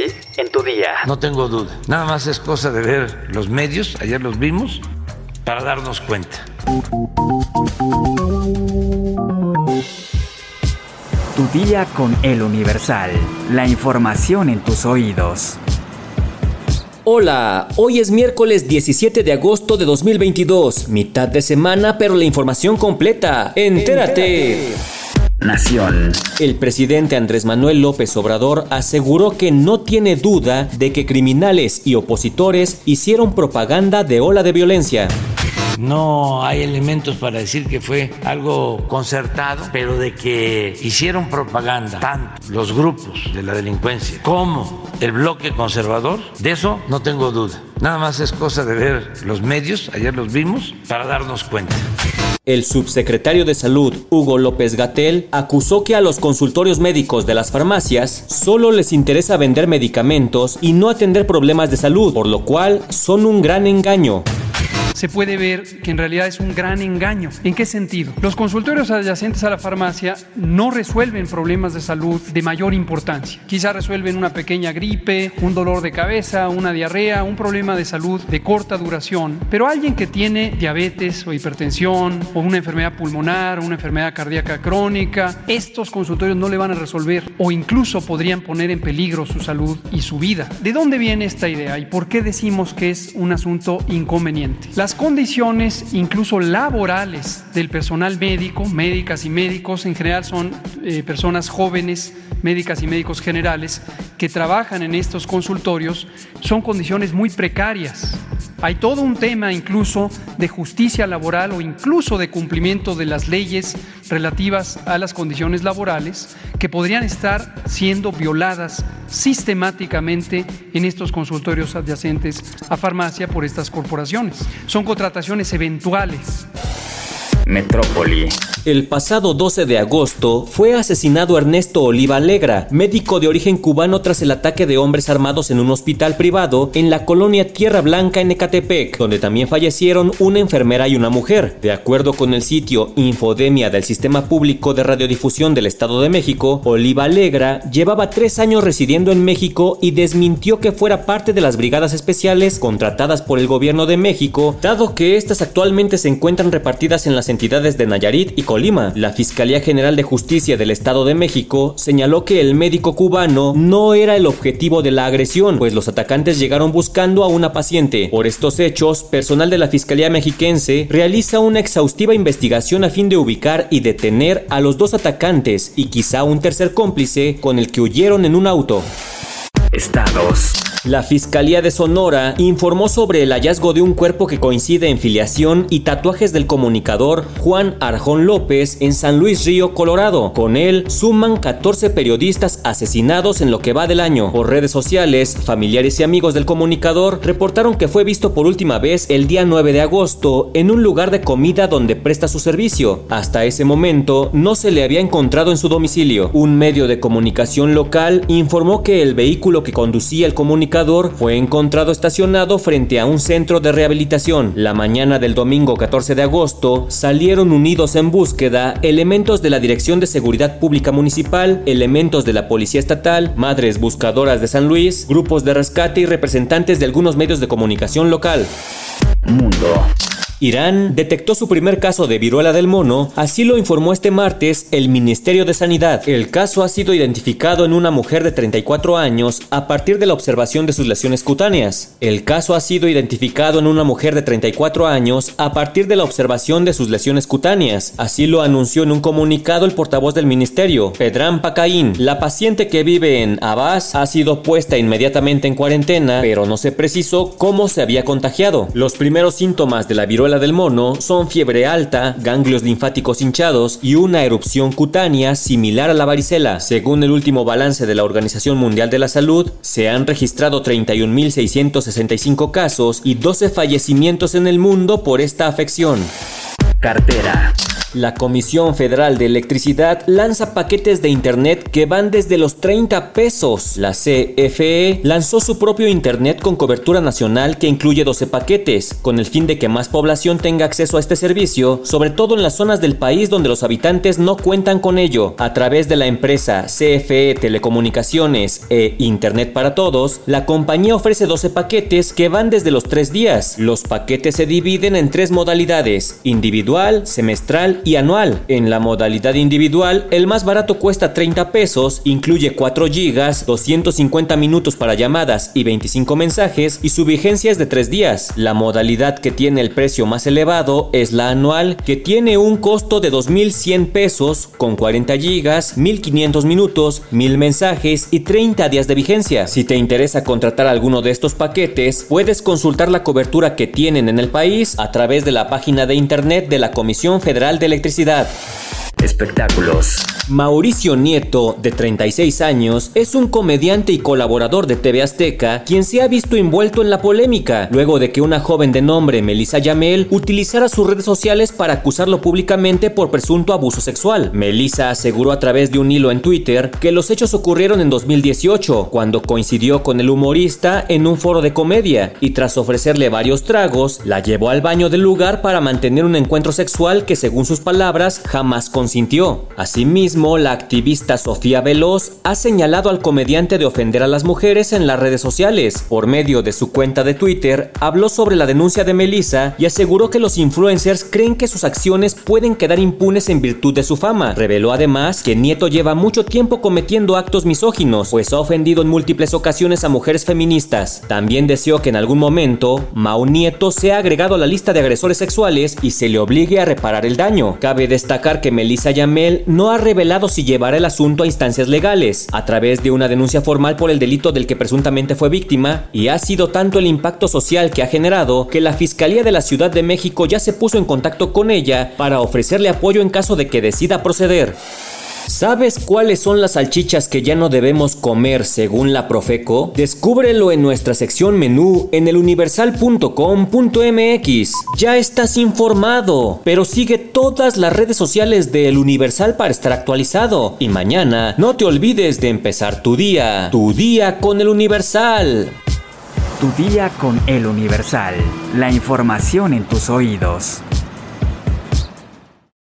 hoy en tu día. No tengo duda. Nada más es cosa de ver los medios, ayer los vimos, para darnos cuenta. Tu día con el Universal. La información en tus oídos. Hola, hoy es miércoles 17 de agosto de 2022, mitad de semana, pero la información completa. Entérate. Nación. El presidente Andrés Manuel López Obrador aseguró que no tiene duda de que criminales y opositores hicieron propaganda de ola de violencia. No hay elementos para decir que fue algo concertado, pero de que hicieron propaganda tanto los grupos de la delincuencia como el bloque conservador, de eso no tengo duda. Nada más es cosa de ver los medios, ayer los vimos, para darnos cuenta. El subsecretario de Salud, Hugo López Gatel, acusó que a los consultorios médicos de las farmacias solo les interesa vender medicamentos y no atender problemas de salud, por lo cual son un gran engaño se puede ver que en realidad es un gran engaño. ¿En qué sentido? Los consultorios adyacentes a la farmacia no resuelven problemas de salud de mayor importancia. Quizá resuelven una pequeña gripe, un dolor de cabeza, una diarrea, un problema de salud de corta duración, pero alguien que tiene diabetes o hipertensión o una enfermedad pulmonar o una enfermedad cardíaca crónica, estos consultorios no le van a resolver o incluso podrían poner en peligro su salud y su vida. ¿De dónde viene esta idea y por qué decimos que es un asunto inconveniente? Condiciones, incluso laborales, del personal médico, médicas y médicos, en general son eh, personas jóvenes, médicas y médicos generales, que trabajan en estos consultorios, son condiciones muy precarias. Hay todo un tema incluso de justicia laboral o incluso de cumplimiento de las leyes relativas a las condiciones laborales que podrían estar siendo violadas sistemáticamente en estos consultorios adyacentes a farmacia por estas corporaciones. Son contrataciones eventuales. Metrópoli. El pasado 12 de agosto fue asesinado Ernesto Oliva Alegra, médico de origen cubano tras el ataque de hombres armados en un hospital privado en la colonia Tierra Blanca en Ecatepec, donde también fallecieron una enfermera y una mujer. De acuerdo con el sitio Infodemia del Sistema Público de Radiodifusión del Estado de México, Oliva Alegra llevaba tres años residiendo en México y desmintió que fuera parte de las brigadas especiales contratadas por el gobierno de México, dado que estas actualmente se encuentran repartidas en las entidades de Nayarit y Colima. La Fiscalía General de Justicia del Estado de México señaló que el médico cubano no era el objetivo de la agresión, pues los atacantes llegaron buscando a una paciente. Por estos hechos, personal de la Fiscalía Mexiquense realiza una exhaustiva investigación a fin de ubicar y detener a los dos atacantes y quizá un tercer cómplice con el que huyeron en un auto. Estados. La Fiscalía de Sonora informó sobre el hallazgo de un cuerpo que coincide en filiación y tatuajes del comunicador Juan Arjón López en San Luis Río, Colorado. Con él suman 14 periodistas asesinados en lo que va del año. Por redes sociales, familiares y amigos del comunicador reportaron que fue visto por última vez el día 9 de agosto en un lugar de comida donde presta su servicio. Hasta ese momento no se le había encontrado en su domicilio. Un medio de comunicación local informó que el vehículo que conducía el comunicador fue encontrado estacionado frente a un centro de rehabilitación. La mañana del domingo 14 de agosto salieron unidos en búsqueda elementos de la Dirección de Seguridad Pública Municipal, elementos de la Policía Estatal, madres buscadoras de San Luis, grupos de rescate y representantes de algunos medios de comunicación local. Mundo. Irán detectó su primer caso de viruela del mono, así lo informó este martes el Ministerio de Sanidad. El caso ha sido identificado en una mujer de 34 años a partir de la observación de sus lesiones cutáneas. El caso ha sido identificado en una mujer de 34 años a partir de la observación de sus lesiones cutáneas. Así lo anunció en un comunicado el portavoz del ministerio, Pedram Pacaín. La paciente que vive en Abbas ha sido puesta inmediatamente en cuarentena, pero no se precisó cómo se había contagiado. Los primeros síntomas de la viruela del mono son fiebre alta, ganglios linfáticos hinchados y una erupción cutánea similar a la varicela. Según el último balance de la Organización Mundial de la Salud, se han registrado 31.665 casos y 12 fallecimientos en el mundo por esta afección. Cartera. La Comisión Federal de Electricidad lanza paquetes de Internet que van desde los 30 pesos. La CFE lanzó su propio Internet con cobertura nacional que incluye 12 paquetes, con el fin de que más población tenga acceso a este servicio, sobre todo en las zonas del país donde los habitantes no cuentan con ello. A través de la empresa CFE Telecomunicaciones e Internet para Todos, la compañía ofrece 12 paquetes que van desde los 3 días. Los paquetes se dividen en tres modalidades, individual, semestral y anual. En la modalidad individual, el más barato cuesta 30 pesos, incluye 4 gigas, 250 minutos para llamadas y 25 mensajes y su vigencia es de 3 días. La modalidad que tiene el precio más elevado es la anual, que tiene un costo de 2.100 pesos con 40 gigas, 1.500 minutos, 1.000 mensajes y 30 días de vigencia. Si te interesa contratar alguno de estos paquetes, puedes consultar la cobertura que tienen en el país a través de la página de internet de la Comisión Federal de Electricidad. Espectáculos. Mauricio Nieto, de 36 años, es un comediante y colaborador de TV Azteca, quien se ha visto envuelto en la polémica, luego de que una joven de nombre Melissa Yamel utilizara sus redes sociales para acusarlo públicamente por presunto abuso sexual. Melissa aseguró a través de un hilo en Twitter que los hechos ocurrieron en 2018, cuando coincidió con el humorista en un foro de comedia, y tras ofrecerle varios tragos, la llevó al baño del lugar para mantener un encuentro sexual que según sus palabras jamás consintió. Asimismo, la activista Sofía Veloz ha señalado al comediante de ofender a las mujeres en las redes sociales. Por medio de su cuenta de Twitter, habló sobre la denuncia de Melissa y aseguró que los influencers creen que sus acciones pueden quedar impunes en virtud de su fama. Reveló además que Nieto lleva mucho tiempo cometiendo actos misóginos, pues ha ofendido en múltiples ocasiones a mujeres feministas. También deseó que en algún momento Mao Nieto sea agregado a la lista de agresores sexuales y se le obligue a reparar el daño. Cabe destacar que Melissa Yamel no ha revelado si llevará el asunto a instancias legales, a través de una denuncia formal por el delito del que presuntamente fue víctima, y ha sido tanto el impacto social que ha generado que la Fiscalía de la Ciudad de México ya se puso en contacto con ella para ofrecerle apoyo en caso de que decida proceder. ¿Sabes cuáles son las salchichas que ya no debemos comer según la Profeco? Descúbrelo en nuestra sección menú en eluniversal.com.mx. Ya estás informado, pero sigue todas las redes sociales de El Universal para estar actualizado. Y mañana no te olvides de empezar tu día. Tu día con El Universal. Tu día con El Universal. La información en tus oídos.